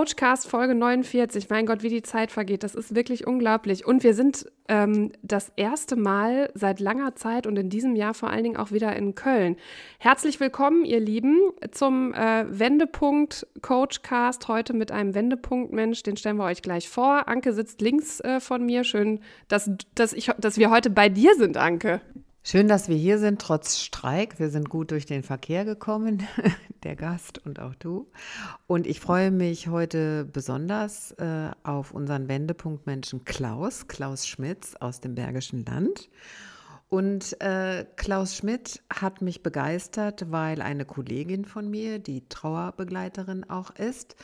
Coachcast Folge 49. Mein Gott, wie die Zeit vergeht. Das ist wirklich unglaublich. Und wir sind ähm, das erste Mal seit langer Zeit und in diesem Jahr vor allen Dingen auch wieder in Köln. Herzlich willkommen, ihr Lieben, zum äh, Wendepunkt Coachcast. Heute mit einem Wendepunkt-Mensch. Den stellen wir euch gleich vor. Anke sitzt links äh, von mir. Schön, dass, dass, ich, dass wir heute bei dir sind, Anke. Schön, dass wir hier sind, trotz Streik. Wir sind gut durch den Verkehr gekommen, der Gast und auch du. Und ich freue mich heute besonders äh, auf unseren Wendepunktmenschen Klaus, Klaus Schmitz aus dem Bergischen Land. Und äh, Klaus Schmidt hat mich begeistert, weil eine Kollegin von mir, die Trauerbegleiterin auch ist,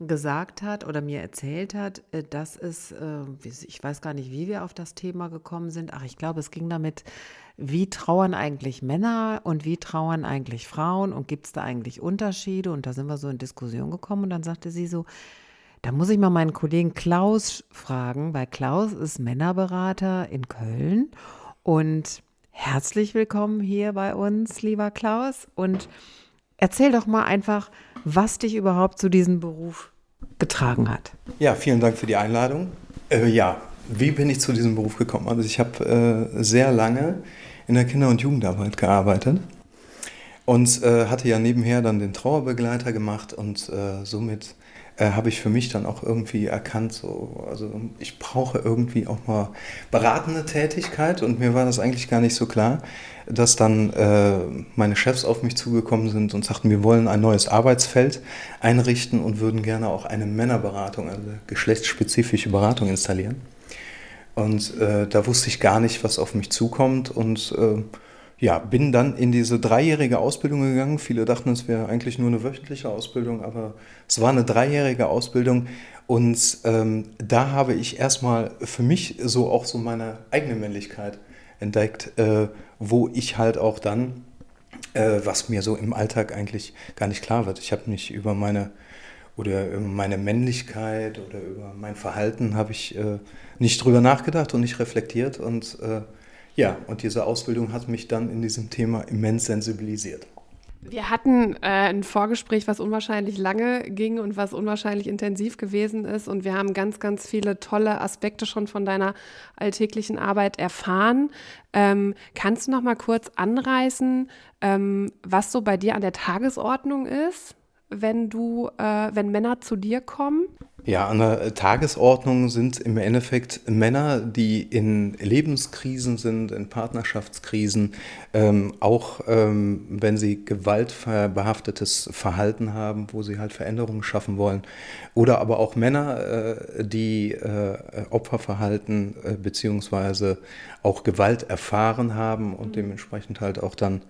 gesagt hat oder mir erzählt hat, äh, dass es, äh, ich weiß gar nicht, wie wir auf das Thema gekommen sind, ach, ich glaube, es ging damit wie trauern eigentlich Männer und wie trauern eigentlich Frauen und gibt es da eigentlich Unterschiede? Und da sind wir so in Diskussion gekommen und dann sagte sie so, da muss ich mal meinen Kollegen Klaus fragen, weil Klaus ist Männerberater in Köln und herzlich willkommen hier bei uns, lieber Klaus. Und erzähl doch mal einfach, was dich überhaupt zu diesem Beruf getragen hat. Ja, vielen Dank für die Einladung. Äh, ja, wie bin ich zu diesem Beruf gekommen? Also ich habe äh, sehr lange in der Kinder- und Jugendarbeit gearbeitet und äh, hatte ja nebenher dann den Trauerbegleiter gemacht und äh, somit äh, habe ich für mich dann auch irgendwie erkannt, so, also ich brauche irgendwie auch mal beratende Tätigkeit und mir war das eigentlich gar nicht so klar, dass dann äh, meine Chefs auf mich zugekommen sind und sagten, wir wollen ein neues Arbeitsfeld einrichten und würden gerne auch eine Männerberatung, also geschlechtsspezifische Beratung installieren. Und äh, da wusste ich gar nicht, was auf mich zukommt. Und äh, ja, bin dann in diese dreijährige Ausbildung gegangen. Viele dachten, es wäre eigentlich nur eine wöchentliche Ausbildung, aber es war eine dreijährige Ausbildung. Und ähm, da habe ich erstmal für mich so auch so meine eigene Männlichkeit entdeckt, äh, wo ich halt auch dann, äh, was mir so im Alltag eigentlich gar nicht klar wird. Ich habe mich über meine oder über meine Männlichkeit oder über mein Verhalten habe ich äh, nicht drüber nachgedacht und nicht reflektiert. Und äh, ja, und diese Ausbildung hat mich dann in diesem Thema immens sensibilisiert. Wir hatten äh, ein Vorgespräch, was unwahrscheinlich lange ging und was unwahrscheinlich intensiv gewesen ist. Und wir haben ganz, ganz viele tolle Aspekte schon von deiner alltäglichen Arbeit erfahren. Ähm, kannst du noch mal kurz anreißen, ähm, was so bei dir an der Tagesordnung ist? wenn du, äh, wenn Männer zu dir kommen? Ja, an der Tagesordnung sind im Endeffekt Männer, die in Lebenskrisen sind, in Partnerschaftskrisen, ähm, auch ähm, wenn sie gewaltbehaftetes Verhalten haben, wo sie halt Veränderungen schaffen wollen. Oder aber auch Männer, äh, die äh, Opferverhalten äh, beziehungsweise auch Gewalt erfahren haben und mhm. dementsprechend halt auch dann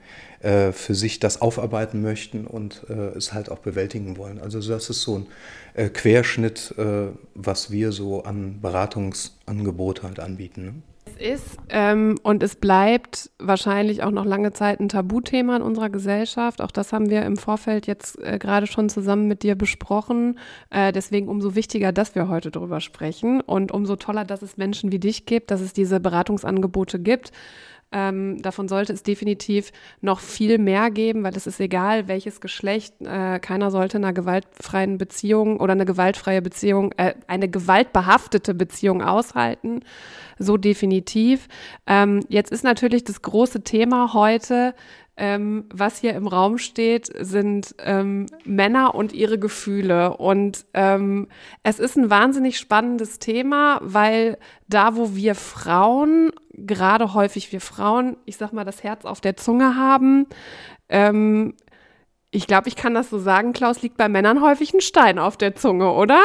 äh, für sich das aufarbeiten möchten und äh, es halt auch bewältigen wollen. Also das ist so ein äh, Querschnitt, äh, was wir so an Beratungsangebot halt anbieten. Ne? Es ist ähm, und es bleibt wahrscheinlich auch noch lange Zeit ein Tabuthema in unserer Gesellschaft. Auch das haben wir im Vorfeld jetzt äh, gerade schon zusammen mit dir besprochen. Äh, deswegen umso wichtiger, dass wir heute darüber sprechen und umso toller, dass es Menschen wie dich gibt, dass es diese Beratungsangebote gibt. Ähm, davon sollte es definitiv noch viel mehr geben, weil es ist egal, welches Geschlecht. Äh, keiner sollte in einer gewaltfreien Beziehung oder eine gewaltfreie Beziehung, äh, eine gewaltbehaftete Beziehung aushalten. So definitiv. Ähm, jetzt ist natürlich das große Thema heute, ähm, was hier im Raum steht, sind ähm, Männer und ihre Gefühle. Und ähm, es ist ein wahnsinnig spannendes Thema, weil da, wo wir Frauen, gerade häufig wir Frauen, ich sag mal, das Herz auf der Zunge haben, ähm, ich glaube, ich kann das so sagen, Klaus, liegt bei Männern häufig ein Stein auf der Zunge, oder?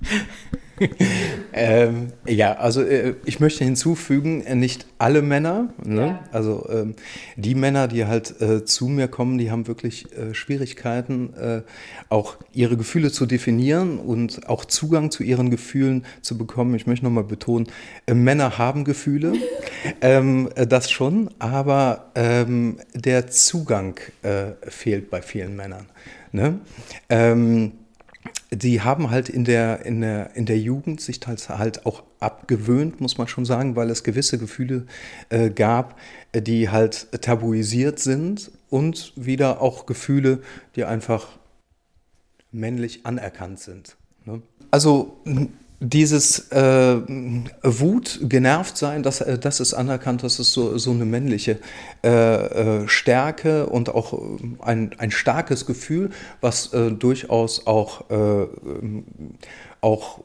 ähm, ja, also äh, ich möchte hinzufügen, äh, nicht alle Männer. Ne? Ja. Also ähm, die Männer, die halt äh, zu mir kommen, die haben wirklich äh, Schwierigkeiten, äh, auch ihre Gefühle zu definieren und auch Zugang zu ihren Gefühlen zu bekommen. Ich möchte nochmal betonen, äh, Männer haben Gefühle, ähm, das schon, aber ähm, der Zugang fehlt bei vielen Männern. Ne? Die haben halt in der, in der, in der Jugend sich halt, halt auch abgewöhnt, muss man schon sagen, weil es gewisse Gefühle äh, gab, die halt tabuisiert sind und wieder auch Gefühle, die einfach männlich anerkannt sind. Ne? Also dieses äh, Wut, genervt sein, das, äh, das ist anerkannt, das ist so, so eine männliche äh, äh Stärke und auch äh, ein, ein starkes Gefühl, was äh, durchaus auch, auch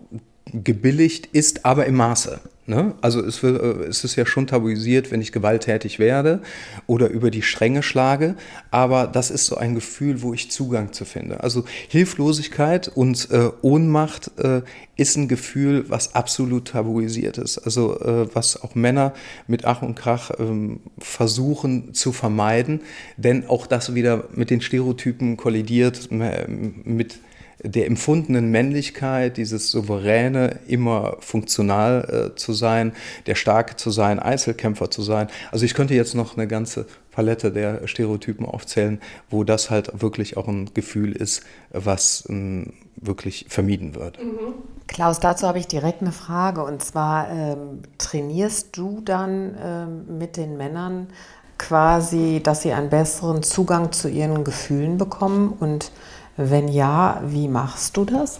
gebilligt ist, aber im Maße. Ne? Also es, wird, äh, es ist ja schon tabuisiert, wenn ich gewalttätig werde oder über die Stränge schlage, aber das ist so ein Gefühl, wo ich Zugang zu finde. Also Hilflosigkeit und äh, Ohnmacht äh, ist ein Gefühl, was absolut tabuisiert ist. Also äh, was auch Männer mit Ach und Krach ähm, versuchen zu vermeiden, denn auch das wieder mit den Stereotypen kollidiert, mit der empfundenen Männlichkeit, dieses souveräne, immer funktional äh, zu sein, der Starke zu sein, Einzelkämpfer zu sein. Also ich könnte jetzt noch eine ganze Palette der Stereotypen aufzählen, wo das halt wirklich auch ein Gefühl ist, was ähm, wirklich vermieden wird. Mhm. Klaus, dazu habe ich direkt eine Frage. Und zwar, ähm, trainierst du dann ähm, mit den Männern quasi, dass sie einen besseren Zugang zu ihren Gefühlen bekommen und wenn ja, wie machst du das?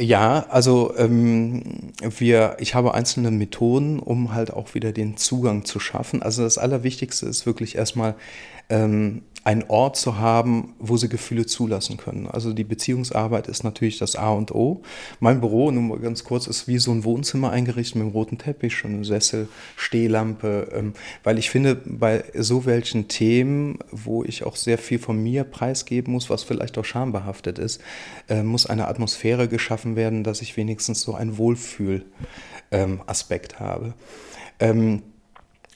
Ja, also ähm, wir, ich habe einzelne Methoden, um halt auch wieder den Zugang zu schaffen. Also das Allerwichtigste ist wirklich erstmal ähm, einen Ort zu haben, wo sie Gefühle zulassen können. Also die Beziehungsarbeit ist natürlich das A und O. Mein Büro, nur mal ganz kurz, ist wie so ein Wohnzimmer eingerichtet mit einem roten Teppich, schon eine Sessel, Stehlampe, ähm, weil ich finde, bei so welchen Themen, wo ich auch sehr viel von mir preisgeben muss, was vielleicht auch schambehaftet ist, äh, muss eine Atmosphäre geschaffen werden, dass ich wenigstens so einen Wohlfühl-Aspekt ähm, habe. Ähm,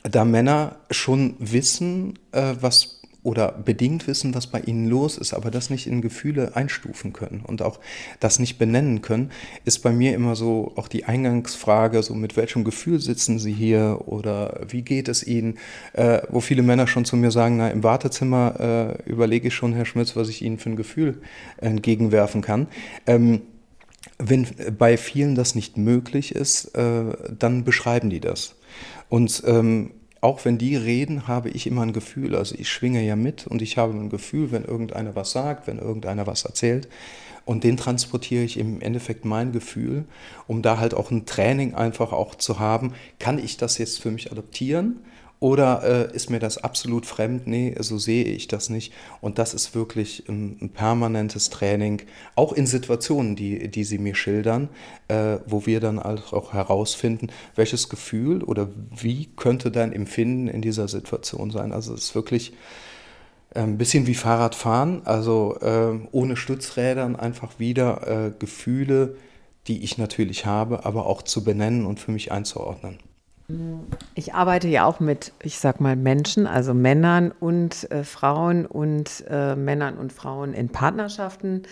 da Männer schon wissen, äh, was oder bedingt wissen, was bei ihnen los ist, aber das nicht in Gefühle einstufen können und auch das nicht benennen können, ist bei mir immer so auch die Eingangsfrage, so mit welchem Gefühl sitzen sie hier oder wie geht es ihnen, äh, wo viele Männer schon zu mir sagen, na im Wartezimmer äh, überlege ich schon, Herr Schmitz, was ich Ihnen für ein Gefühl entgegenwerfen kann. Ähm, wenn bei vielen das nicht möglich ist, äh, dann beschreiben die das. Und ähm, auch wenn die reden, habe ich immer ein Gefühl. Also ich schwinge ja mit und ich habe ein Gefühl, wenn irgendeiner was sagt, wenn irgendeiner was erzählt. Und den transportiere ich im Endeffekt mein Gefühl, um da halt auch ein Training einfach auch zu haben. Kann ich das jetzt für mich adoptieren? Oder äh, ist mir das absolut fremd? Nee, so sehe ich das nicht. Und das ist wirklich ein, ein permanentes Training, auch in Situationen, die, die Sie mir schildern, äh, wo wir dann auch herausfinden, welches Gefühl oder wie könnte dein Empfinden in dieser Situation sein. Also es ist wirklich äh, ein bisschen wie Fahrradfahren, also äh, ohne Stützrädern einfach wieder äh, Gefühle, die ich natürlich habe, aber auch zu benennen und für mich einzuordnen. Ich arbeite ja auch mit, ich sag mal, Menschen, also Männern und äh, Frauen und äh, Männern und Frauen in Partnerschaften.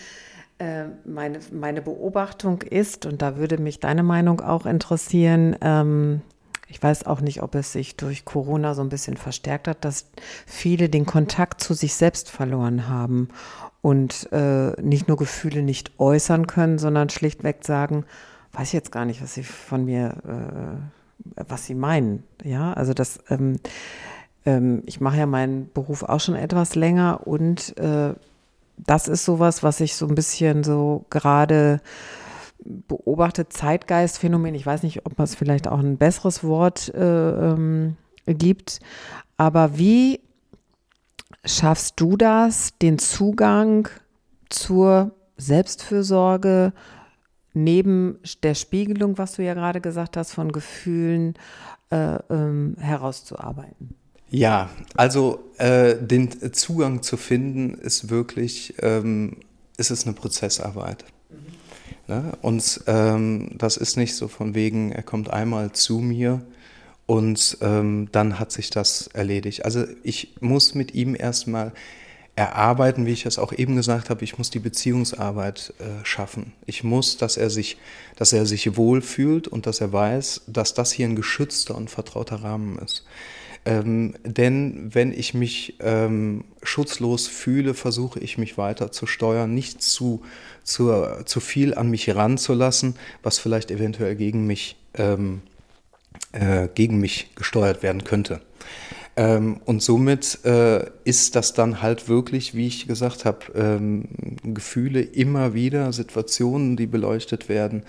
Äh, meine, meine Beobachtung ist, und da würde mich deine Meinung auch interessieren, ähm, ich weiß auch nicht, ob es sich durch Corona so ein bisschen verstärkt hat, dass viele den Kontakt zu sich selbst verloren haben und äh, nicht nur Gefühle nicht äußern können, sondern schlichtweg sagen, weiß ich jetzt gar nicht, was sie von mir äh, was sie meinen. Ja, also das, ähm, ähm, ich mache ja meinen Beruf auch schon etwas länger und äh, das ist sowas, was ich so ein bisschen so gerade beobachte, Zeitgeistphänomen. Ich weiß nicht, ob es vielleicht auch ein besseres Wort äh, ähm, gibt, aber wie schaffst du das, den Zugang zur Selbstfürsorge, neben der Spiegelung, was du ja gerade gesagt hast, von Gefühlen äh, ähm, herauszuarbeiten? Ja, also äh, den Zugang zu finden ist wirklich, ähm, ist es eine Prozessarbeit. Mhm. Ne? Und ähm, das ist nicht so von wegen, er kommt einmal zu mir und ähm, dann hat sich das erledigt. Also ich muss mit ihm erstmal erarbeiten, wie ich es auch eben gesagt habe. Ich muss die Beziehungsarbeit äh, schaffen. Ich muss, dass er sich, dass er sich wohlfühlt und dass er weiß, dass das hier ein geschützter und vertrauter Rahmen ist. Ähm, denn wenn ich mich ähm, schutzlos fühle, versuche ich mich weiter zu steuern, nicht zu, zu, zu viel an mich ranzulassen, was vielleicht eventuell gegen mich, ähm, äh, gegen mich gesteuert werden könnte. Ähm, und somit äh, ist das dann halt wirklich, wie ich gesagt habe, ähm, Gefühle immer wieder, Situationen, die beleuchtet werden,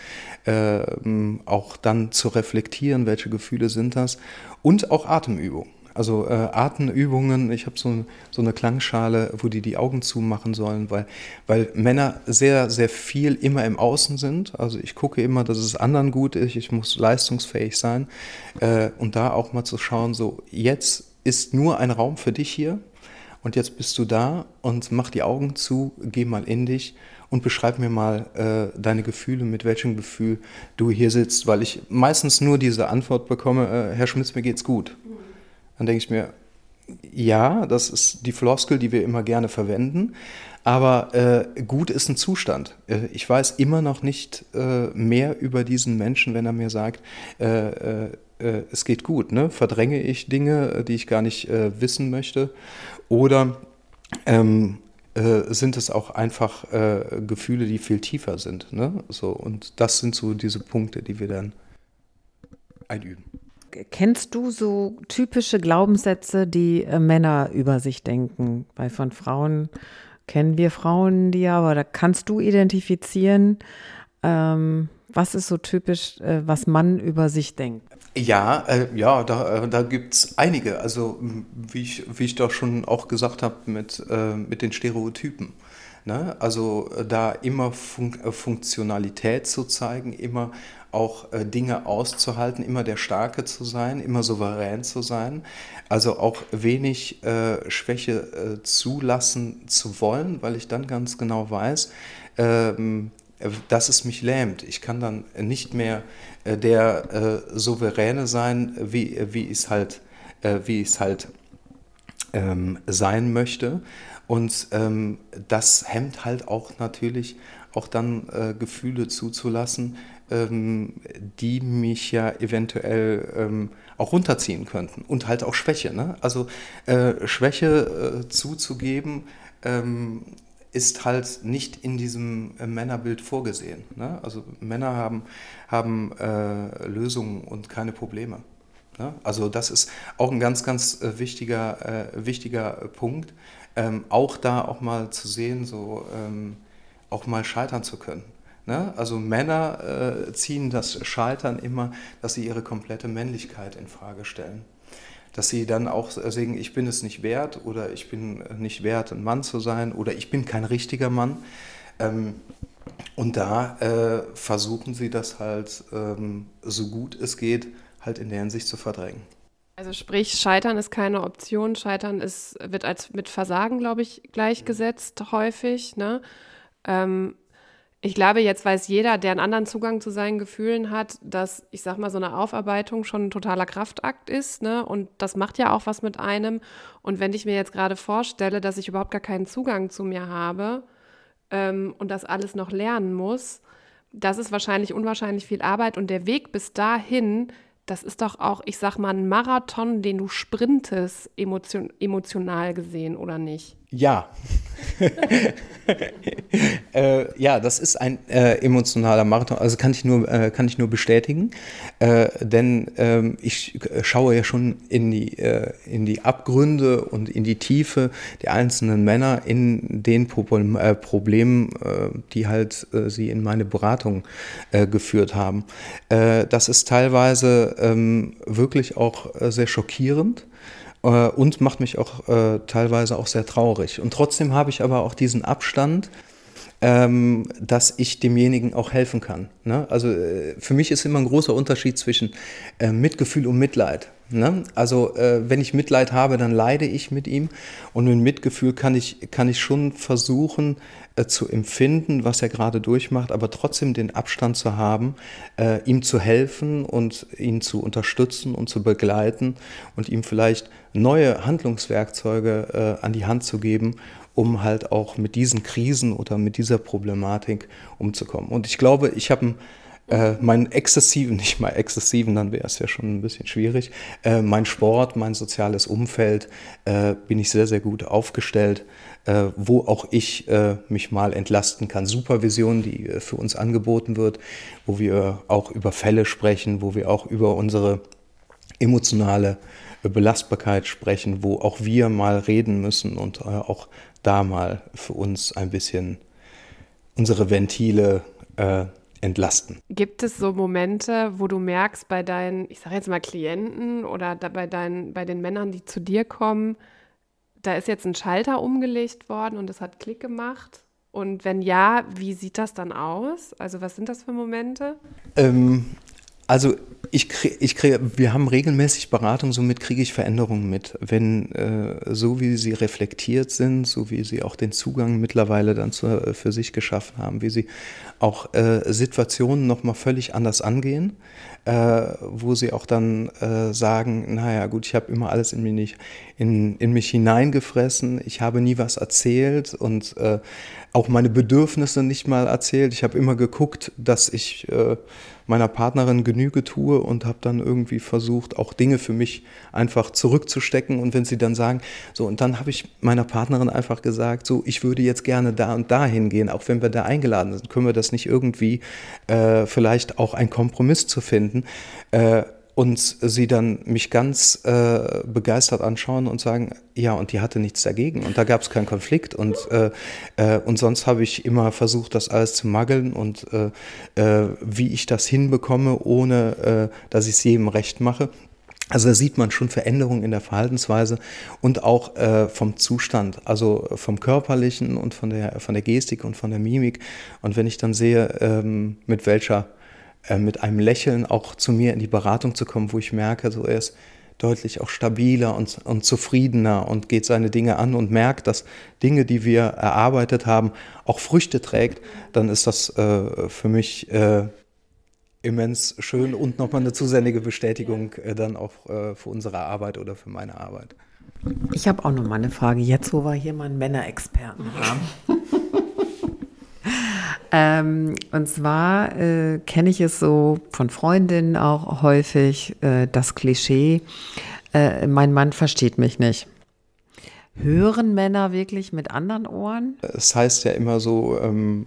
ähm, auch dann zu reflektieren, welche Gefühle sind das und auch Atemübungen. Also äh, Atemübungen, ich habe so, so eine Klangschale, wo die die Augen zumachen sollen, weil, weil Männer sehr, sehr viel immer im Außen sind. Also ich gucke immer, dass es anderen gut ist, ich muss leistungsfähig sein. Äh, und da auch mal zu schauen, so jetzt ist nur ein Raum für dich hier und jetzt bist du da und mach die Augen zu, geh mal in dich und beschreib mir mal äh, deine Gefühle, mit welchem Gefühl du hier sitzt, weil ich meistens nur diese Antwort bekomme, äh, Herr Schmitz, mir geht's gut. Dann denke ich mir, ja, das ist die Floskel, die wir immer gerne verwenden, aber äh, gut ist ein Zustand. Äh, ich weiß immer noch nicht äh, mehr über diesen Menschen, wenn er mir sagt, äh, es geht gut. Ne? Verdränge ich Dinge, äh, die ich gar nicht äh, wissen möchte? Oder ähm, äh, sind es auch einfach äh, Gefühle, die viel tiefer sind? Ne? So, und das sind so diese Punkte, die wir dann einüben. Kennst du so typische Glaubenssätze, die äh, Männer über sich denken? Weil von Frauen kennen wir Frauen die ja, aber da kannst du identifizieren, ähm, was ist so typisch, äh, was Mann über sich denkt? Ja, äh, ja, da, äh, da gibt es einige. Also wie ich, wie ich doch schon auch gesagt habe mit, äh, mit den Stereotypen. Ne? Also äh, da immer Fun äh, Funktionalität zu zeigen, immer auch Dinge auszuhalten, immer der Starke zu sein, immer souverän zu sein. Also auch wenig äh, Schwäche äh, zulassen zu wollen, weil ich dann ganz genau weiß, ähm, dass es mich lähmt. Ich kann dann nicht mehr äh, der äh, Souveräne sein, wie, wie ich es halt, äh, wie halt ähm, sein möchte. Und ähm, das hemmt halt auch natürlich auch dann äh, Gefühle zuzulassen, ähm, die mich ja eventuell ähm, auch runterziehen könnten. Und halt auch Schwäche. Ne? Also äh, Schwäche äh, zuzugeben, ähm, ist halt nicht in diesem äh, Männerbild vorgesehen. Ne? Also Männer haben, haben äh, Lösungen und keine Probleme. Ne? Also das ist auch ein ganz, ganz äh, wichtiger, äh, wichtiger Punkt. Ähm, auch da auch mal zu sehen, so ähm, auch mal scheitern zu können. Ne? Also Männer äh, ziehen das Scheitern immer, dass sie ihre komplette Männlichkeit in Frage stellen dass sie dann auch sagen, ich bin es nicht wert oder ich bin nicht wert, ein Mann zu sein oder ich bin kein richtiger Mann. Ähm, und da äh, versuchen sie das halt ähm, so gut es geht, halt in der Hinsicht zu verdrängen. Also sprich, Scheitern ist keine Option. Scheitern ist, wird als mit Versagen, glaube ich, gleichgesetzt häufig. Ne? Ähm, ich glaube, jetzt weiß jeder, der einen anderen Zugang zu seinen Gefühlen hat, dass, ich sag mal, so eine Aufarbeitung schon ein totaler Kraftakt ist, ne? Und das macht ja auch was mit einem. Und wenn ich mir jetzt gerade vorstelle, dass ich überhaupt gar keinen Zugang zu mir habe ähm, und das alles noch lernen muss, das ist wahrscheinlich unwahrscheinlich viel Arbeit. Und der Weg bis dahin, das ist doch auch, ich sag mal, ein Marathon, den du sprintest, emotion emotional gesehen, oder nicht? Ja. äh, ja, das ist ein äh, emotionaler Marathon, also kann ich nur, äh, kann ich nur bestätigen, äh, denn ähm, ich schaue ja schon in die, äh, in die Abgründe und in die Tiefe der einzelnen Männer in den Problem, äh, Problemen, die halt sie in meine Beratung geführt haben. das ist teilweise ähm, wirklich auch sehr schockierend äh, und macht mich auch äh, teilweise auch sehr traurig. Und trotzdem habe ich aber auch diesen Abstand, ähm, dass ich demjenigen auch helfen kann. Ne? Also äh, für mich ist immer ein großer Unterschied zwischen äh, Mitgefühl und Mitleid. Ne? Also äh, wenn ich Mitleid habe, dann leide ich mit ihm und mit Mitgefühl kann ich, kann ich schon versuchen äh, zu empfinden, was er gerade durchmacht, aber trotzdem den Abstand zu haben, äh, ihm zu helfen und ihn zu unterstützen und zu begleiten und ihm vielleicht neue Handlungswerkzeuge äh, an die Hand zu geben, um halt auch mit diesen Krisen oder mit dieser Problematik umzukommen. Und ich glaube, ich habe einen äh, meinen exzessiven, nicht mal exzessiven, dann wäre es ja schon ein bisschen schwierig. Äh, mein Sport, mein soziales Umfeld äh, bin ich sehr, sehr gut aufgestellt, äh, wo auch ich äh, mich mal entlasten kann. Supervision, die äh, für uns angeboten wird, wo wir auch über Fälle sprechen, wo wir auch über unsere emotionale Belastbarkeit sprechen, wo auch wir mal reden müssen und auch da mal für uns ein bisschen unsere Ventile äh, entlasten. Gibt es so Momente, wo du merkst bei deinen, ich sage jetzt mal Klienten oder bei, deinen, bei den Männern, die zu dir kommen, da ist jetzt ein Schalter umgelegt worden und es hat Klick gemacht? Und wenn ja, wie sieht das dann aus? Also was sind das für Momente? Ähm, also ich krieg, ich krieg, wir haben regelmäßig Beratung, somit kriege ich Veränderungen mit. Wenn äh, so wie sie reflektiert sind, so wie sie auch den Zugang mittlerweile dann zu, äh, für sich geschaffen haben, wie sie auch äh, Situationen nochmal völlig anders angehen, äh, wo sie auch dann äh, sagen, naja gut, ich habe immer alles in mich, in, in mich hineingefressen, ich habe nie was erzählt und äh, auch meine Bedürfnisse nicht mal erzählt. Ich habe immer geguckt, dass ich äh, meiner Partnerin Genüge tue und habe dann irgendwie versucht, auch Dinge für mich einfach zurückzustecken. Und wenn sie dann sagen, so, und dann habe ich meiner Partnerin einfach gesagt, so, ich würde jetzt gerne da und da hingehen, auch wenn wir da eingeladen sind, können wir das nicht irgendwie äh, vielleicht auch einen Kompromiss zu finden. Äh, und sie dann mich ganz äh, begeistert anschauen und sagen, ja, und die hatte nichts dagegen und da gab es keinen Konflikt und, äh, äh, und sonst habe ich immer versucht, das alles zu mageln und äh, äh, wie ich das hinbekomme, ohne äh, dass ich es jedem recht mache. Also da sieht man schon Veränderungen in der Verhaltensweise und auch äh, vom Zustand, also vom körperlichen und von der, von der Gestik und von der Mimik. Und wenn ich dann sehe, ähm, mit welcher äh, mit einem Lächeln auch zu mir in die Beratung zu kommen, wo ich merke, so er ist deutlich auch stabiler und, und zufriedener und geht seine Dinge an und merkt, dass Dinge, die wir erarbeitet haben, auch Früchte trägt, dann ist das äh, für mich äh, immens schön und nochmal eine zusätzliche Bestätigung äh, dann auch äh, für unsere Arbeit oder für meine Arbeit. Ich habe auch noch mal eine Frage, jetzt wo wir hier mal einen Männerexperten haben. Ähm, und zwar äh, kenne ich es so von Freundinnen auch häufig, äh, das Klischee, äh, mein Mann versteht mich nicht. Hören Männer wirklich mit anderen Ohren? Es heißt ja immer so, ähm,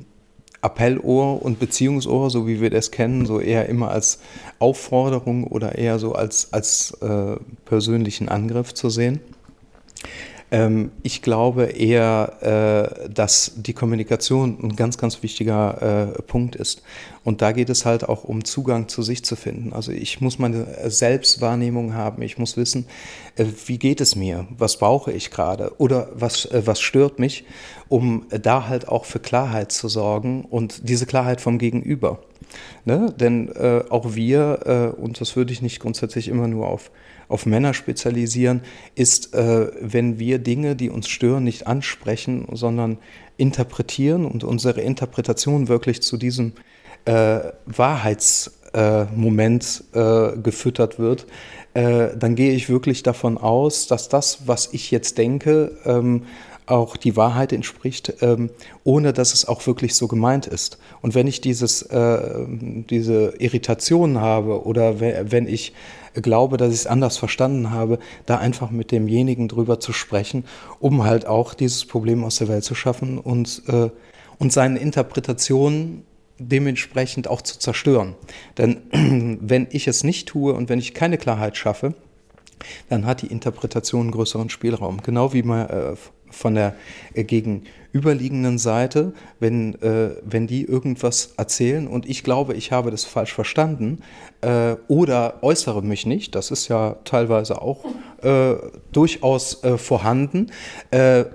Appellohr und Beziehungsohr, so wie wir das kennen, so eher immer als Aufforderung oder eher so als, als äh, persönlichen Angriff zu sehen. Ähm, ich glaube eher, äh, dass die Kommunikation ein ganz, ganz wichtiger äh, Punkt ist. Und da geht es halt auch um Zugang zu sich zu finden. Also ich muss meine Selbstwahrnehmung haben. Ich muss wissen, äh, wie geht es mir? Was brauche ich gerade? Oder was, was stört mich? Um da halt auch für Klarheit zu sorgen und diese Klarheit vom Gegenüber. Ne? Denn äh, auch wir, äh, und das würde ich nicht grundsätzlich immer nur auf auf Männer spezialisieren, ist, äh, wenn wir Dinge, die uns stören, nicht ansprechen, sondern interpretieren und unsere Interpretation wirklich zu diesem äh, Wahrheitsmoment äh, gefüttert wird, äh, dann gehe ich wirklich davon aus, dass das, was ich jetzt denke, ähm, auch die Wahrheit entspricht, ähm, ohne dass es auch wirklich so gemeint ist. Und wenn ich dieses, äh, diese Irritation habe oder wenn ich glaube, dass ich es anders verstanden habe, da einfach mit demjenigen drüber zu sprechen, um halt auch dieses Problem aus der Welt zu schaffen und, äh, und seine Interpretationen dementsprechend auch zu zerstören. Denn wenn ich es nicht tue und wenn ich keine Klarheit schaffe, dann hat die Interpretation einen größeren Spielraum. Genau wie man äh, von der äh, gegenüberliegenden Seite, wenn, äh, wenn die irgendwas erzählen. Und ich glaube, ich habe das falsch verstanden äh, oder äußere mich nicht, das ist ja teilweise auch äh, durchaus äh, vorhanden, äh,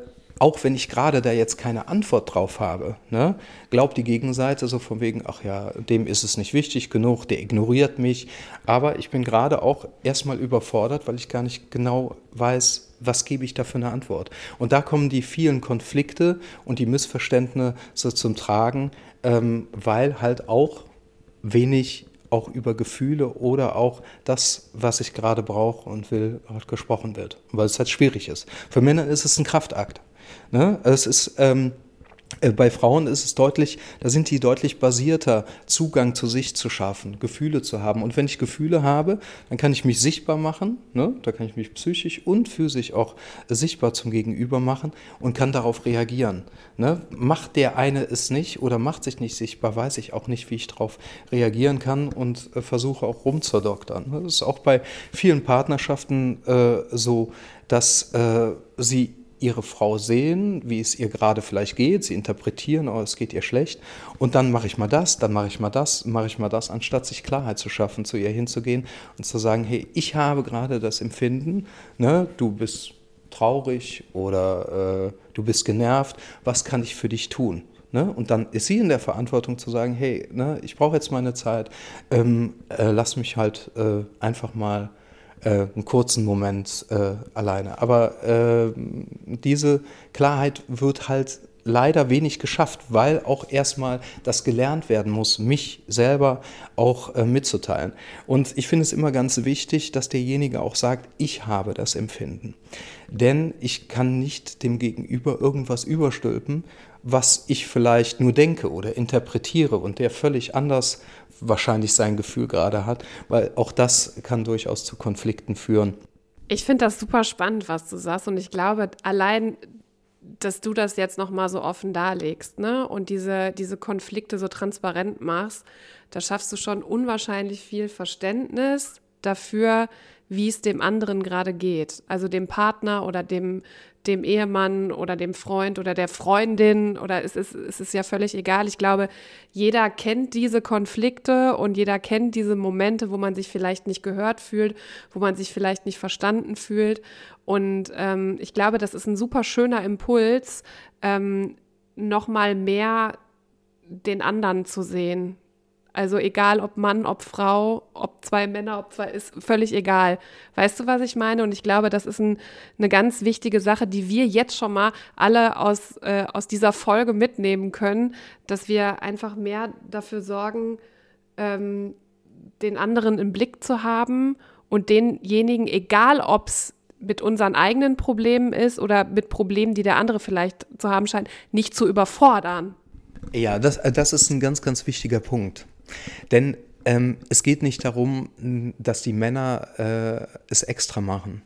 auch wenn ich gerade da jetzt keine Antwort drauf habe, ne, glaubt die Gegenseite so von wegen, ach ja, dem ist es nicht wichtig genug, der ignoriert mich. Aber ich bin gerade auch erstmal überfordert, weil ich gar nicht genau weiß, was gebe ich da für eine Antwort. Und da kommen die vielen Konflikte und die Missverständnisse zum Tragen, ähm, weil halt auch wenig auch über Gefühle oder auch das, was ich gerade brauche und will, halt gesprochen wird, weil es halt schwierig ist. Für Männer ist es ein Kraftakt. Ne? Es ist ähm, äh, bei Frauen ist es deutlich, da sind die deutlich basierter, Zugang zu sich zu schaffen, Gefühle zu haben. Und wenn ich Gefühle habe, dann kann ich mich sichtbar machen, ne? da kann ich mich psychisch und physisch auch sichtbar zum Gegenüber machen und kann darauf reagieren. Ne? Macht der eine es nicht oder macht sich nicht sichtbar, weiß ich auch nicht, wie ich darauf reagieren kann und äh, versuche auch rumzudoktern. Das ist auch bei vielen Partnerschaften äh, so, dass äh, sie ihre Frau sehen, wie es ihr gerade vielleicht geht, sie interpretieren, oh, es geht ihr schlecht und dann mache ich mal das, dann mache ich mal das, mache ich mal das, anstatt sich Klarheit zu schaffen, zu ihr hinzugehen und zu sagen, hey, ich habe gerade das Empfinden, ne, du bist traurig oder äh, du bist genervt, was kann ich für dich tun? Ne? Und dann ist sie in der Verantwortung zu sagen, hey, ne, ich brauche jetzt meine Zeit, ähm, äh, lass mich halt äh, einfach mal äh, einen kurzen Moment äh, alleine. Aber äh, diese Klarheit wird halt leider wenig geschafft, weil auch erstmal das gelernt werden muss, mich selber auch äh, mitzuteilen. Und ich finde es immer ganz wichtig, dass derjenige auch sagt, ich habe das Empfinden. Denn ich kann nicht dem Gegenüber irgendwas überstülpen, was ich vielleicht nur denke oder interpretiere und der völlig anders wahrscheinlich sein Gefühl gerade hat, weil auch das kann durchaus zu Konflikten führen. Ich finde das super spannend, was du sagst und ich glaube, allein dass du das jetzt noch mal so offen darlegst, ne? Und diese, diese Konflikte so transparent machst, da schaffst du schon unwahrscheinlich viel Verständnis dafür, wie es dem anderen gerade geht. Also dem Partner oder dem, dem Ehemann oder dem Freund oder der Freundin oder es ist, es ist ja völlig egal. Ich glaube, jeder kennt diese Konflikte und jeder kennt diese Momente, wo man sich vielleicht nicht gehört fühlt, wo man sich vielleicht nicht verstanden fühlt. Und ähm, ich glaube, das ist ein super schöner Impuls, ähm, nochmal mehr den anderen zu sehen, also egal ob Mann, ob Frau, ob zwei Männer, ob zwei, ist völlig egal. Weißt du, was ich meine? Und ich glaube, das ist ein, eine ganz wichtige Sache, die wir jetzt schon mal alle aus, äh, aus dieser Folge mitnehmen können, dass wir einfach mehr dafür sorgen, ähm, den anderen im Blick zu haben und denjenigen, egal ob es mit unseren eigenen Problemen ist oder mit Problemen, die der andere vielleicht zu haben scheint, nicht zu überfordern. Ja, das, das ist ein ganz, ganz wichtiger Punkt. Denn ähm, es geht nicht darum, dass die Männer äh, es extra machen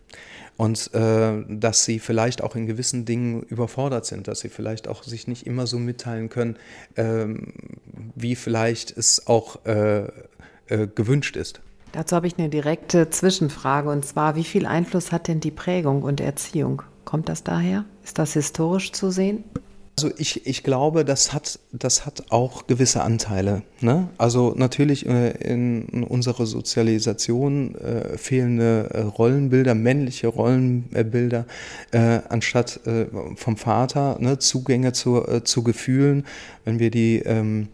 und äh, dass sie vielleicht auch in gewissen Dingen überfordert sind, dass sie vielleicht auch sich nicht immer so mitteilen können, ähm, wie vielleicht es auch äh, äh gewünscht ist. Dazu habe ich eine direkte Zwischenfrage und zwar, wie viel Einfluss hat denn die Prägung und Erziehung? Kommt das daher? Ist das historisch zu sehen? Also ich, ich glaube, das hat, das hat auch gewisse Anteile. Ne? Also natürlich äh, in unserer Sozialisation äh, fehlende äh, Rollenbilder, männliche Rollenbilder, äh, anstatt äh, vom Vater ne, Zugänge zu, äh, zu Gefühlen. Wenn wir die ähm,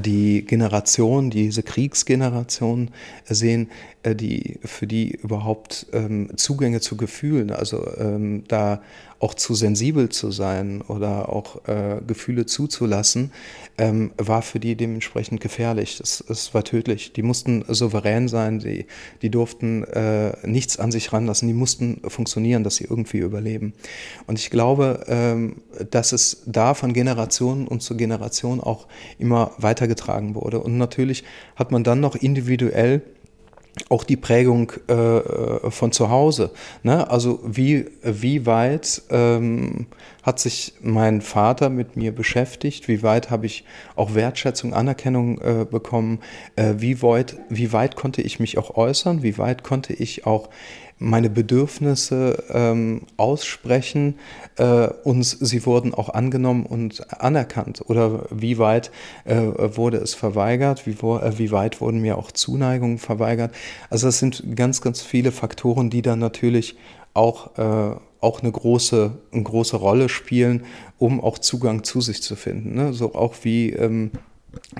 die Generation, diese Kriegsgeneration sehen, die, für die überhaupt ähm, Zugänge zu Gefühlen, also ähm, da auch zu sensibel zu sein oder auch äh, Gefühle zuzulassen, ähm, war für die dementsprechend gefährlich. Das, war tödlich. Die mussten souverän sein, die, die durften äh, nichts an sich ranlassen, die mussten funktionieren, dass sie irgendwie überleben. Und ich glaube, ähm, dass es da von Generation und zu Generation auch immer weitergetragen wurde. Und natürlich hat man dann noch individuell auch die Prägung äh, äh, von zu Hause. Ne? Also wie, wie weit ähm, hat sich mein Vater mit mir beschäftigt? Wie weit habe ich auch Wertschätzung, Anerkennung äh, bekommen? Äh, wie, weit, wie weit konnte ich mich auch äußern? Wie weit konnte ich auch meine Bedürfnisse ähm, aussprechen äh, und sie wurden auch angenommen und anerkannt? Oder wie weit äh, wurde es verweigert? Wie, wo, äh, wie weit wurden mir auch Zuneigungen verweigert? Also es sind ganz, ganz viele Faktoren, die dann natürlich auch, äh, auch eine große, eine große Rolle spielen, um auch Zugang zu sich zu finden. Ne? So auch wie, ähm,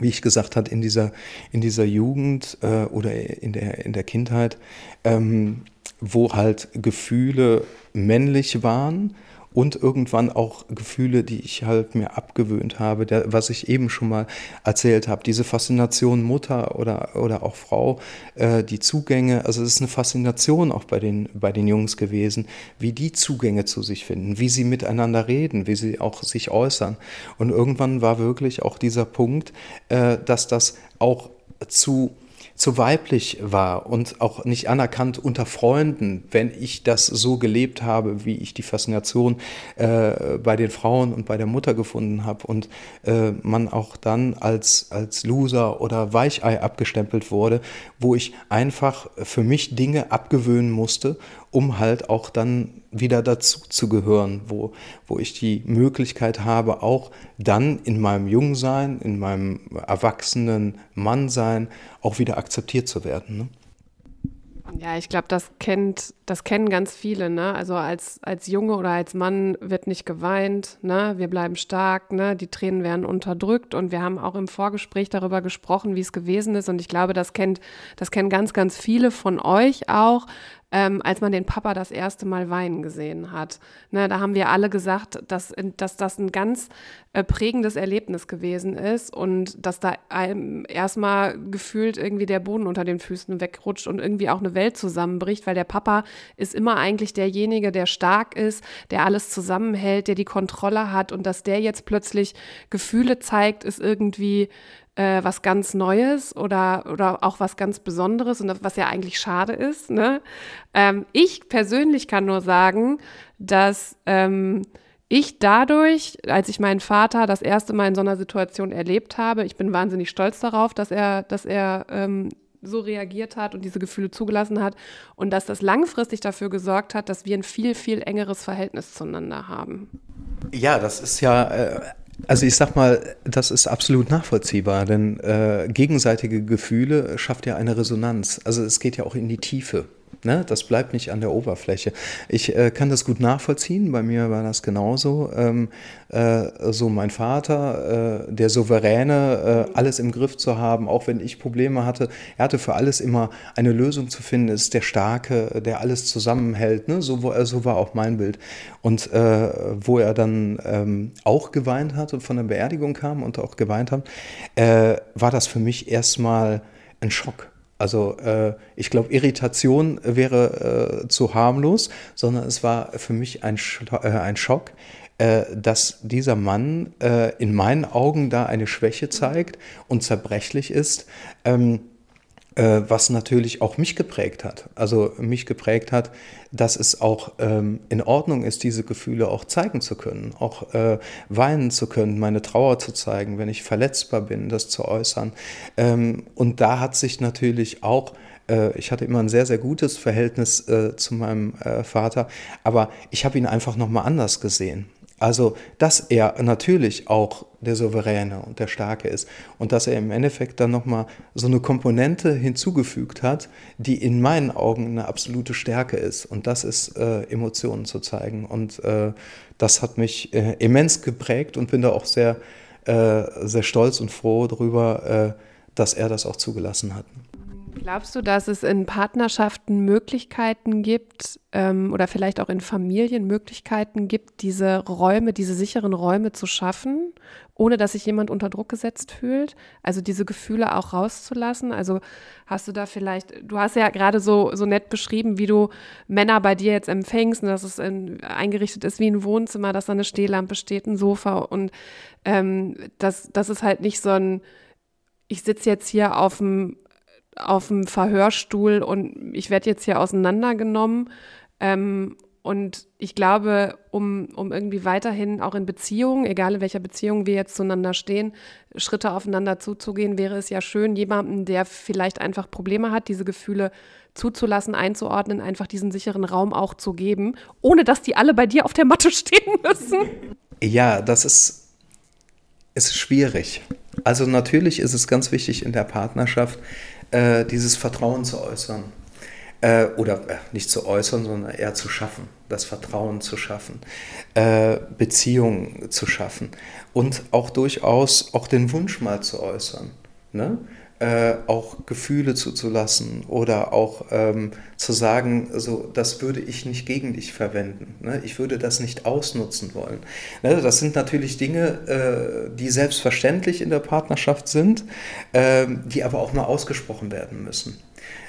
wie ich gesagt habe, in dieser, in dieser Jugend äh, oder in der, in der Kindheit, ähm, wo halt Gefühle männlich waren und irgendwann auch Gefühle, die ich halt mir abgewöhnt habe, der, was ich eben schon mal erzählt habe, diese Faszination Mutter oder, oder auch Frau, äh, die Zugänge, also es ist eine Faszination auch bei den, bei den Jungs gewesen, wie die Zugänge zu sich finden, wie sie miteinander reden, wie sie auch sich äußern. Und irgendwann war wirklich auch dieser Punkt, äh, dass das auch zu zu weiblich war und auch nicht anerkannt unter Freunden, wenn ich das so gelebt habe, wie ich die Faszination äh, bei den Frauen und bei der Mutter gefunden habe und äh, man auch dann als, als Loser oder Weichei abgestempelt wurde, wo ich einfach für mich Dinge abgewöhnen musste um halt auch dann wieder dazu zu gehören, wo, wo ich die Möglichkeit habe, auch dann in meinem Jungsein, in meinem erwachsenen Mannsein auch wieder akzeptiert zu werden. Ne? Ja, ich glaube, das kennt, das kennen ganz viele, ne? Also als, als Junge oder als Mann wird nicht geweint, ne? Wir bleiben stark, ne? Die Tränen werden unterdrückt und wir haben auch im Vorgespräch darüber gesprochen, wie es gewesen ist. Und ich glaube, das kennt, das kennen ganz, ganz viele von euch auch, ähm, als man den Papa das erste Mal weinen gesehen hat. Ne, da haben wir alle gesagt, dass, dass das ein ganz äh, prägendes Erlebnis gewesen ist und dass da einem erstmal gefühlt irgendwie der Boden unter den Füßen wegrutscht und irgendwie auch eine Welt zusammenbricht, weil der Papa ist immer eigentlich derjenige, der stark ist, der alles zusammenhält, der die Kontrolle hat und dass der jetzt plötzlich Gefühle zeigt, ist irgendwie äh, was ganz Neues oder, oder auch was ganz Besonderes und was ja eigentlich schade ist. Ne? Ähm, ich persönlich kann nur sagen, dass ähm, ich dadurch, als ich meinen Vater das erste Mal in so einer Situation erlebt habe, ich bin wahnsinnig stolz darauf, dass er, dass er ähm, so reagiert hat und diese Gefühle zugelassen hat und dass das langfristig dafür gesorgt hat, dass wir ein viel, viel engeres Verhältnis zueinander haben. Ja, das ist ja äh, also ich sag mal, das ist absolut nachvollziehbar, denn äh, gegenseitige Gefühle schafft ja eine Resonanz. Also es geht ja auch in die Tiefe. Ne? Das bleibt nicht an der Oberfläche. Ich äh, kann das gut nachvollziehen. Bei mir war das genauso. Ähm, äh, so mein Vater, äh, der Souveräne, äh, alles im Griff zu haben, auch wenn ich Probleme hatte. Er hatte für alles immer eine Lösung zu finden. Ist der Starke, der alles zusammenhält. Ne? So, so war auch mein Bild. Und äh, wo er dann ähm, auch geweint hat und von der Beerdigung kam und auch geweint hat, äh, war das für mich erstmal ein Schock also äh, ich glaube, Irritation wäre äh, zu harmlos, sondern es war für mich ein, äh, ein Schock, äh, dass dieser Mann äh, in meinen Augen da eine Schwäche zeigt und zerbrechlich ist. Ähm, äh, was natürlich auch mich geprägt hat. Also mich geprägt hat, dass es auch ähm, in Ordnung ist, diese Gefühle auch zeigen zu können, auch äh, weinen zu können, meine Trauer zu zeigen, wenn ich verletzbar bin, das zu äußern. Ähm, und da hat sich natürlich auch äh, ich hatte immer ein sehr, sehr gutes Verhältnis äh, zu meinem äh, Vater, aber ich habe ihn einfach nochmal anders gesehen. Also, dass er natürlich auch der Souveräne und der Starke ist und dass er im Endeffekt dann nochmal so eine Komponente hinzugefügt hat, die in meinen Augen eine absolute Stärke ist. Und das ist äh, Emotionen zu zeigen. Und äh, das hat mich äh, immens geprägt und bin da auch sehr, äh, sehr stolz und froh darüber, äh, dass er das auch zugelassen hat. Glaubst du, dass es in Partnerschaften Möglichkeiten gibt ähm, oder vielleicht auch in Familien Möglichkeiten gibt, diese Räume, diese sicheren Räume zu schaffen, ohne dass sich jemand unter Druck gesetzt fühlt? Also diese Gefühle auch rauszulassen? Also hast du da vielleicht, du hast ja gerade so, so nett beschrieben, wie du Männer bei dir jetzt empfängst und dass es in, eingerichtet ist wie ein Wohnzimmer, dass da eine Stehlampe steht, ein Sofa und ähm, das, das ist halt nicht so ein, ich sitze jetzt hier auf dem auf dem Verhörstuhl und ich werde jetzt hier auseinandergenommen. Ähm, und ich glaube, um, um irgendwie weiterhin auch in Beziehungen, egal in welcher Beziehung wir jetzt zueinander stehen, Schritte aufeinander zuzugehen, wäre es ja schön, jemandem, der vielleicht einfach Probleme hat, diese Gefühle zuzulassen, einzuordnen, einfach diesen sicheren Raum auch zu geben, ohne dass die alle bei dir auf der Matte stehen müssen. Ja, das ist, ist schwierig. Also natürlich ist es ganz wichtig in der Partnerschaft, äh, dieses Vertrauen zu äußern. äh, oder äh, nicht zu äußern, sondern eher zu schaffen, das Vertrauen zu schaffen, äh, Beziehungen zu schaffen und auch durchaus auch den Wunsch mal zu äußern. Ne? Äh, auch Gefühle zuzulassen oder auch ähm, zu sagen, so, das würde ich nicht gegen dich verwenden. Ne? Ich würde das nicht ausnutzen wollen. Ne? Das sind natürlich Dinge, äh, die selbstverständlich in der Partnerschaft sind, äh, die aber auch mal ausgesprochen werden müssen.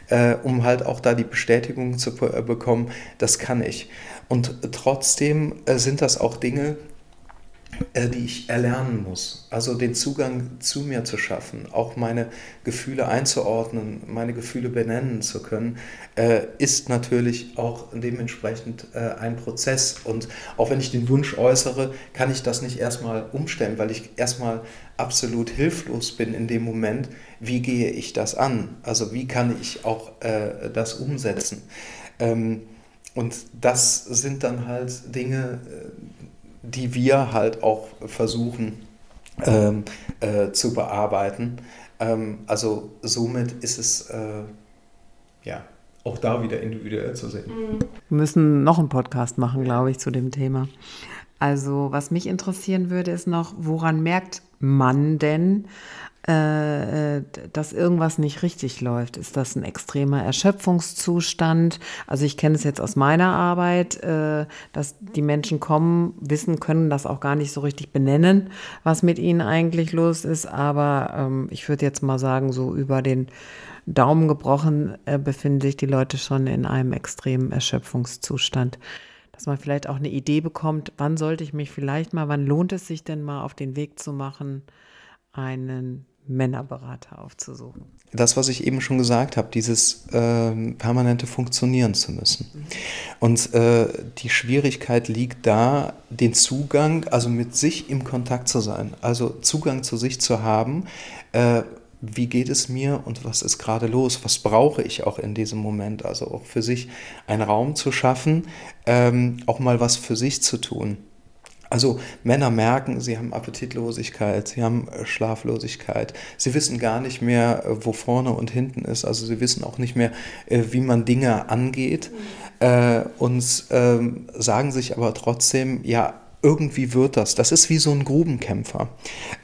Äh, um halt auch da die Bestätigung zu äh, bekommen, das kann ich. Und trotzdem äh, sind das auch Dinge, die ich erlernen muss. Also den Zugang zu mir zu schaffen, auch meine Gefühle einzuordnen, meine Gefühle benennen zu können, äh, ist natürlich auch dementsprechend äh, ein Prozess. Und auch wenn ich den Wunsch äußere, kann ich das nicht erstmal umstellen, weil ich erstmal absolut hilflos bin in dem Moment, wie gehe ich das an? Also wie kann ich auch das umsetzen? Ähm, und das sind dann halt Dinge, die wir halt auch versuchen ähm, äh, zu bearbeiten. Ähm, also somit ist es äh, ja auch da wieder individuell zu sehen. Mhm. Wir müssen noch einen Podcast machen, glaube ich, zu dem Thema. Also was mich interessieren würde, ist noch, woran merkt man denn, äh, dass irgendwas nicht richtig läuft? Ist das ein extremer Erschöpfungszustand? Also ich kenne es jetzt aus meiner Arbeit, äh, dass die Menschen kommen, wissen, können das auch gar nicht so richtig benennen, was mit ihnen eigentlich los ist. Aber ähm, ich würde jetzt mal sagen, so über den Daumen gebrochen äh, befinden sich die Leute schon in einem extremen Erschöpfungszustand dass man vielleicht auch eine Idee bekommt, wann sollte ich mich vielleicht mal, wann lohnt es sich denn mal auf den Weg zu machen, einen Männerberater aufzusuchen. Das, was ich eben schon gesagt habe, dieses äh, permanente Funktionieren zu müssen. Und äh, die Schwierigkeit liegt da, den Zugang, also mit sich im Kontakt zu sein, also Zugang zu sich zu haben. Äh, wie geht es mir und was ist gerade los? Was brauche ich auch in diesem Moment? Also auch für sich einen Raum zu schaffen, ähm, auch mal was für sich zu tun. Also Männer merken, sie haben Appetitlosigkeit, sie haben äh, Schlaflosigkeit, sie wissen gar nicht mehr, äh, wo vorne und hinten ist, also sie wissen auch nicht mehr, äh, wie man Dinge angeht mhm. und ähm, sagen sich aber trotzdem, ja, irgendwie wird das. Das ist wie so ein Grubenkämpfer.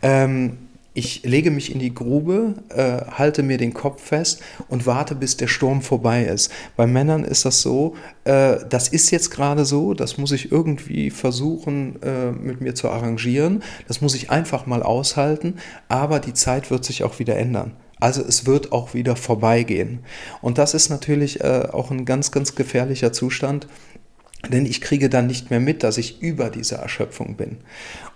Ähm, ich lege mich in die Grube, äh, halte mir den Kopf fest und warte, bis der Sturm vorbei ist. Bei Männern ist das so, äh, das ist jetzt gerade so, das muss ich irgendwie versuchen äh, mit mir zu arrangieren, das muss ich einfach mal aushalten, aber die Zeit wird sich auch wieder ändern. Also es wird auch wieder vorbeigehen. Und das ist natürlich äh, auch ein ganz, ganz gefährlicher Zustand, denn ich kriege dann nicht mehr mit, dass ich über diese Erschöpfung bin.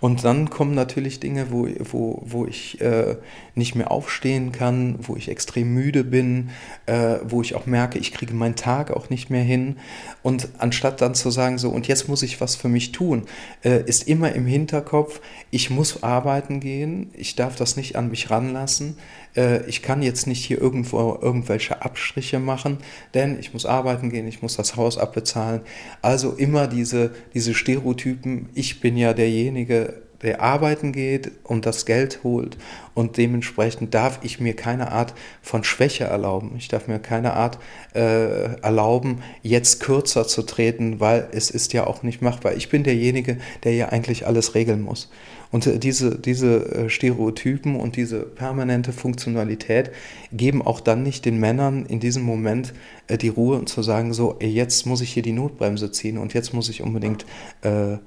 Und dann kommen natürlich Dinge, wo, wo, wo ich äh, nicht mehr aufstehen kann, wo ich extrem müde bin, äh, wo ich auch merke, ich kriege meinen Tag auch nicht mehr hin. Und anstatt dann zu sagen, so, und jetzt muss ich was für mich tun, äh, ist immer im Hinterkopf, ich muss arbeiten gehen, ich darf das nicht an mich ranlassen, äh, ich kann jetzt nicht hier irgendwo irgendwelche Abstriche machen, denn ich muss arbeiten gehen, ich muss das Haus abbezahlen. Also immer diese, diese Stereotypen, ich bin ja derjenige, der arbeiten geht und das Geld holt und dementsprechend darf ich mir keine Art von Schwäche erlauben. Ich darf mir keine Art äh, erlauben, jetzt kürzer zu treten, weil es ist ja auch nicht machbar. Ich bin derjenige, der ja eigentlich alles regeln muss. Und äh, diese, diese äh, Stereotypen und diese permanente Funktionalität geben auch dann nicht den Männern in diesem Moment äh, die Ruhe und zu sagen, so, jetzt muss ich hier die Notbremse ziehen und jetzt muss ich unbedingt äh, äh,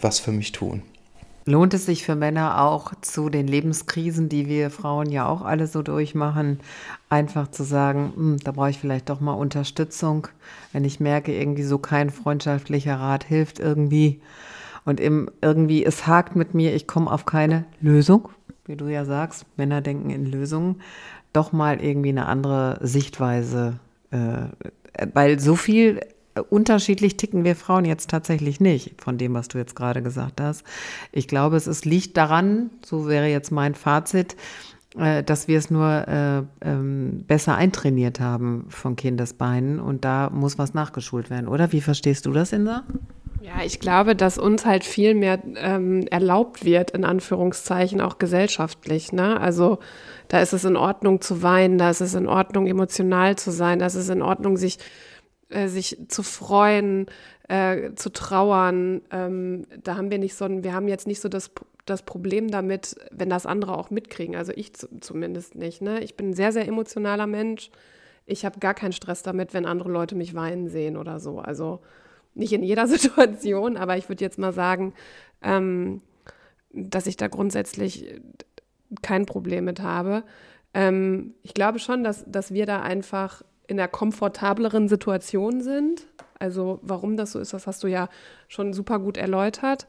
was für mich tun. Lohnt es sich für Männer auch zu den Lebenskrisen, die wir Frauen ja auch alle so durchmachen, einfach zu sagen, hm, da brauche ich vielleicht doch mal Unterstützung, wenn ich merke, irgendwie so kein freundschaftlicher Rat hilft irgendwie und im, irgendwie es hakt mit mir, ich komme auf keine Lösung, wie du ja sagst, Männer denken in Lösungen, doch mal irgendwie eine andere Sichtweise, äh, weil so viel unterschiedlich ticken wir Frauen jetzt tatsächlich nicht, von dem, was du jetzt gerade gesagt hast. Ich glaube, es ist, liegt daran, so wäre jetzt mein Fazit, äh, dass wir es nur äh, ähm, besser eintrainiert haben von Kindesbeinen und da muss was nachgeschult werden, oder? Wie verstehst du das, Insa? Ja, ich glaube, dass uns halt viel mehr ähm, erlaubt wird, in Anführungszeichen, auch gesellschaftlich. Ne? Also da ist es in Ordnung zu weinen, da ist es in Ordnung, emotional zu sein, da ist es in Ordnung, sich, äh, sich zu freuen, äh, zu trauern. Ähm, da haben wir nicht so ein, wir haben jetzt nicht so das, das Problem damit, wenn das andere auch mitkriegen. Also ich zumindest nicht. Ne? Ich bin ein sehr, sehr emotionaler Mensch. Ich habe gar keinen Stress damit, wenn andere Leute mich weinen sehen oder so. Also nicht in jeder Situation, aber ich würde jetzt mal sagen, ähm, dass ich da grundsätzlich kein Problem mit habe. Ähm, ich glaube schon, dass, dass wir da einfach in einer komfortableren Situation sind. Also warum das so ist, das hast du ja schon super gut erläutert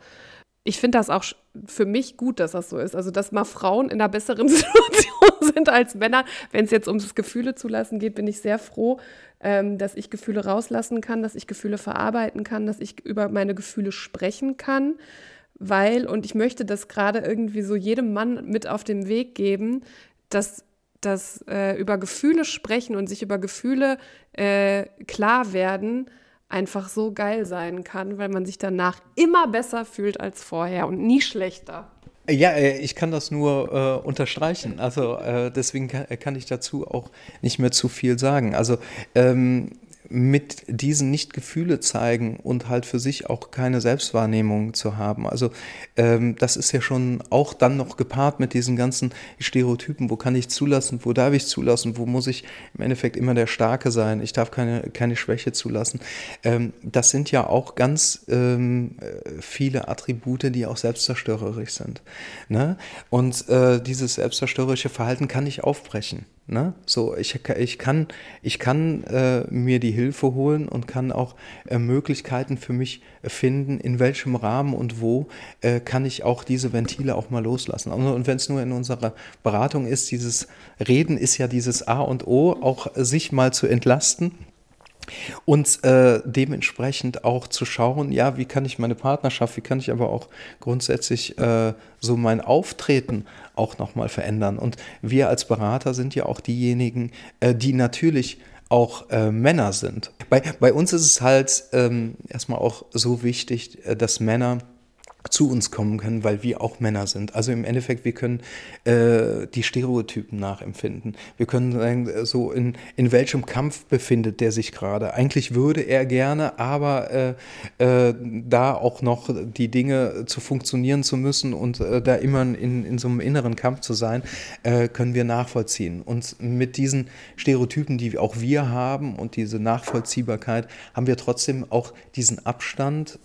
ich finde das auch für mich gut, dass das so ist. Also, dass mal Frauen in einer besseren Situation sind als Männer. Wenn es jetzt ums Gefühle zulassen geht, bin ich sehr froh, ähm, dass ich Gefühle rauslassen kann, dass ich Gefühle verarbeiten kann, dass ich über meine Gefühle sprechen kann. Weil, und ich möchte das gerade irgendwie so jedem Mann mit auf den Weg geben, dass dass äh, über Gefühle sprechen und sich über Gefühle äh, klar werden, einfach so geil sein kann, weil man sich danach immer besser fühlt als vorher und nie schlechter. Ja, äh, ich kann das nur äh, unterstreichen. Also äh, deswegen kann, kann, ich dazu auch nicht mehr zu viel sagen. Also ähm, mit diesen Nicht-Gefühle zeigen und halt für sich auch keine Selbstwahrnehmung zu haben. Also ähm, das ist ja schon auch dann noch gepaart mit diesen ganzen Stereotypen. Wo kann ich zulassen, wo darf ich zulassen, wo muss ich im Endeffekt immer der Starke sein, ich darf keine, keine Schwäche zulassen. Ähm, das sind ja auch ganz ähm, viele Attribute, die auch selbstzerstörerisch sind. Ne? Und äh, dieses selbstzerstörerische Verhalten kann ich aufbrechen. Ne? So, ich, ich kann, ich kann äh, mir die Hilfe holen und kann auch äh, Möglichkeiten für mich finden, in welchem Rahmen und wo äh, kann ich auch diese Ventile auch mal loslassen. Und, und wenn es nur in unserer Beratung ist, dieses Reden ist ja dieses A und O, auch sich mal zu entlasten und äh, dementsprechend auch zu schauen, ja, wie kann ich meine Partnerschaft, wie kann ich aber auch grundsätzlich äh, so mein Auftreten auch nochmal verändern. Und wir als Berater sind ja auch diejenigen, äh, die natürlich auch äh, Männer sind. Bei, bei uns ist es halt ähm, erstmal auch so wichtig, äh, dass Männer zu uns kommen können, weil wir auch Männer sind. Also im Endeffekt, wir können äh, die Stereotypen nachempfinden. Wir können sagen, äh, so in, in welchem Kampf befindet der sich gerade. Eigentlich würde er gerne, aber äh, äh, da auch noch die Dinge zu funktionieren zu müssen und äh, da immer in, in so einem inneren Kampf zu sein, äh, können wir nachvollziehen. Und mit diesen Stereotypen, die auch wir haben und diese Nachvollziehbarkeit, haben wir trotzdem auch diesen Abstand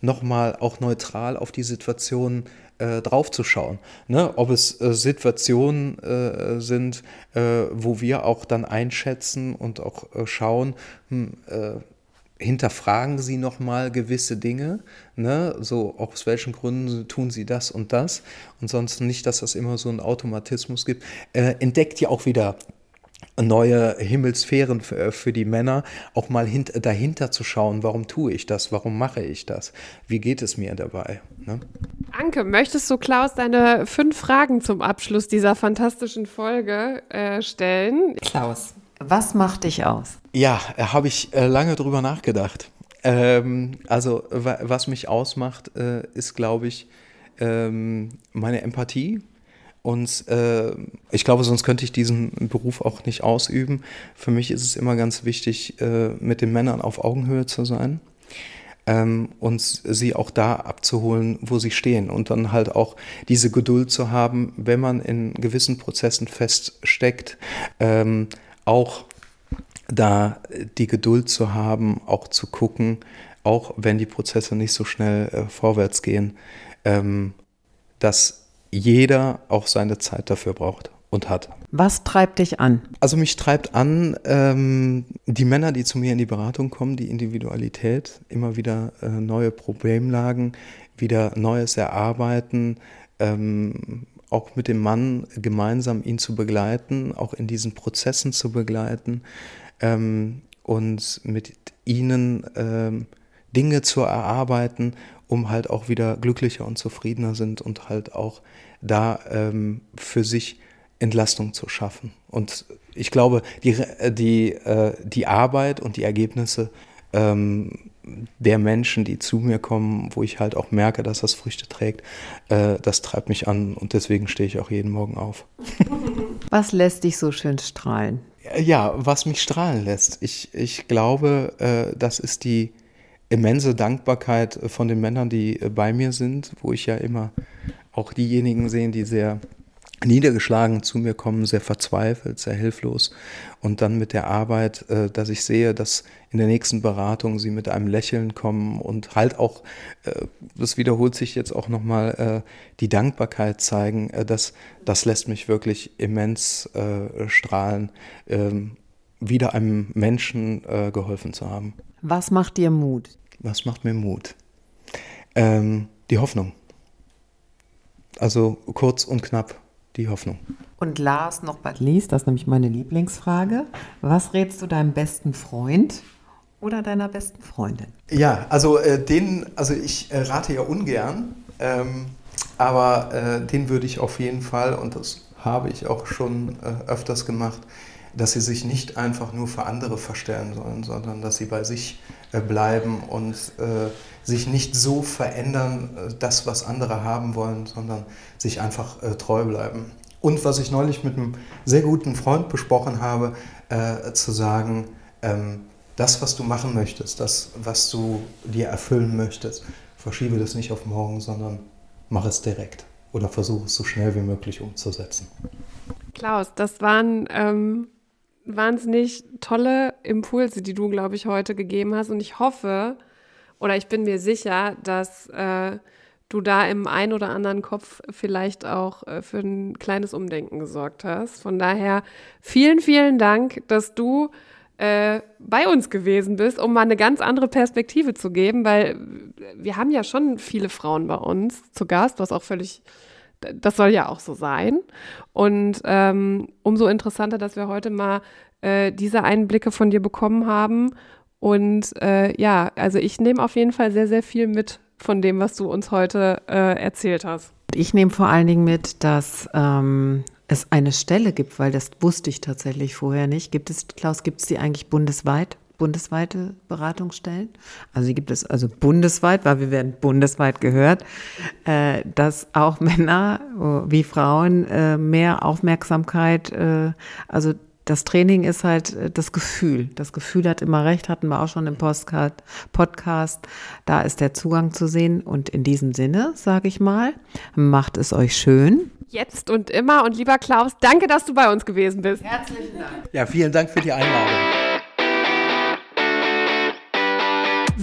nochmal auch neutral neutral auf die Situation äh, draufzuschauen. Ne? Ob es äh, Situationen äh, sind, äh, wo wir auch dann einschätzen und auch äh, schauen, hm, äh, hinterfragen Sie nochmal gewisse Dinge, ne? so aus welchen Gründen tun Sie das und das und sonst nicht, dass das immer so einen Automatismus gibt, entdeckt ja auch wieder neue Himmelsphären für, äh, für die Männer, auch mal hint, dahinter zu schauen, warum tue ich das, warum mache ich das, wie geht es mir dabei. Ne? Anke, möchtest du Klaus deine fünf Fragen zum Abschluss dieser fantastischen Folge äh, stellen? Klaus, was macht dich aus? Ja, äh, habe ich äh, lange drüber nachgedacht. Ähm, also was mich ausmacht, äh, ist, glaube ich, ähm, meine Empathie und äh, ich glaube, sonst könnte ich diesen Beruf auch nicht ausüben. Für mich ist es immer ganz wichtig, äh, mit den Männern auf Augenhöhe zu sein ähm, und sie auch da abzuholen, wo sie stehen. Und dann halt auch diese Geduld zu haben, wenn man in gewissen Prozessen feststeckt, ähm, auch da die Geduld zu haben, auch zu gucken, auch wenn die Prozesse nicht so schnell äh, vorwärts gehen, ähm, dass jeder auch seine Zeit dafür braucht und hat. Was treibt dich an? Also mich treibt an, ähm, die Männer, die zu mir in die Beratung kommen, die Individualität, immer wieder äh, neue Problemlagen, wieder Neues erarbeiten, ähm, auch mit dem Mann gemeinsam ihn zu begleiten, auch in diesen Prozessen zu begleiten ähm, und mit ihnen ähm, Dinge zu erarbeiten um halt auch wieder glücklicher und zufriedener sind und halt auch da ähm, für sich Entlastung zu schaffen. Und ich glaube, die, die, äh, die Arbeit und die Ergebnisse ähm, der Menschen, die zu mir kommen, wo ich halt auch merke, dass das Früchte trägt, äh, das treibt mich an und deswegen stehe ich auch jeden Morgen auf. Was lässt dich so schön strahlen? Ja, was mich strahlen lässt. Ich, ich glaube, äh, das ist die immense Dankbarkeit von den Männern, die äh, bei mir sind, wo ich ja immer auch diejenigen sehe, die sehr niedergeschlagen zu mir kommen, sehr verzweifelt, sehr hilflos. Und dann mit der Arbeit, äh, dass ich sehe, dass in der nächsten Beratung sie mit einem Lächeln kommen und halt auch, äh, das wiederholt sich jetzt auch nochmal, äh, die Dankbarkeit zeigen, äh, das, das lässt mich wirklich immens äh, strahlen, ähm, wieder einem Menschen äh, geholfen zu haben. Was macht dir Mut? Was macht mir Mut? Ähm, die Hoffnung. Also kurz und knapp die Hoffnung. Und last noch but least, das ist nämlich meine Lieblingsfrage. Was rätst du deinem besten Freund oder deiner besten Freundin? Ja, also äh, den, also ich äh, rate ja ungern, ähm, aber äh, den würde ich auf jeden Fall, und das habe ich auch schon äh, öfters gemacht, dass sie sich nicht einfach nur für andere verstellen sollen, sondern dass sie bei sich äh, bleiben und äh, sich nicht so verändern, äh, das, was andere haben wollen, sondern sich einfach äh, treu bleiben. Und was ich neulich mit einem sehr guten Freund besprochen habe, äh, zu sagen, ähm, das, was du machen möchtest, das, was du dir erfüllen möchtest, verschiebe das nicht auf morgen, sondern mach es direkt oder versuche es so schnell wie möglich umzusetzen. Klaus, das waren ähm, wahnsinnig tolle Impulse, die du, glaube ich, heute gegeben hast. Und ich hoffe, oder ich bin mir sicher, dass äh, du da im ein oder anderen Kopf vielleicht auch äh, für ein kleines Umdenken gesorgt hast. Von daher vielen, vielen Dank, dass du äh, bei uns gewesen bist, um mal eine ganz andere Perspektive zu geben, weil wir haben ja schon viele Frauen bei uns zu Gast, was auch völlig, das soll ja auch so sein. Und ähm, umso interessanter, dass wir heute mal äh, diese Einblicke von dir bekommen haben und äh, ja, also ich nehme auf jeden Fall sehr, sehr viel mit von dem, was du uns heute äh, erzählt hast. Ich nehme vor allen Dingen mit, dass ähm, es eine Stelle gibt, weil das wusste ich tatsächlich vorher nicht. Gibt es, Klaus, gibt es die eigentlich bundesweit? Bundesweite Beratungsstellen? Also die gibt es also bundesweit, weil wir werden bundesweit gehört, äh, dass auch Männer äh, wie Frauen äh, mehr Aufmerksamkeit, äh, also das Training ist halt äh, das Gefühl. Das Gefühl hat immer recht, hatten wir auch schon im Postcard, Podcast. Da ist der Zugang zu sehen. Und in diesem Sinne, sage ich mal, macht es euch schön. Jetzt und immer. Und lieber Klaus, danke, dass du bei uns gewesen bist. Herzlichen Dank. Ja, vielen Dank für die Einladung.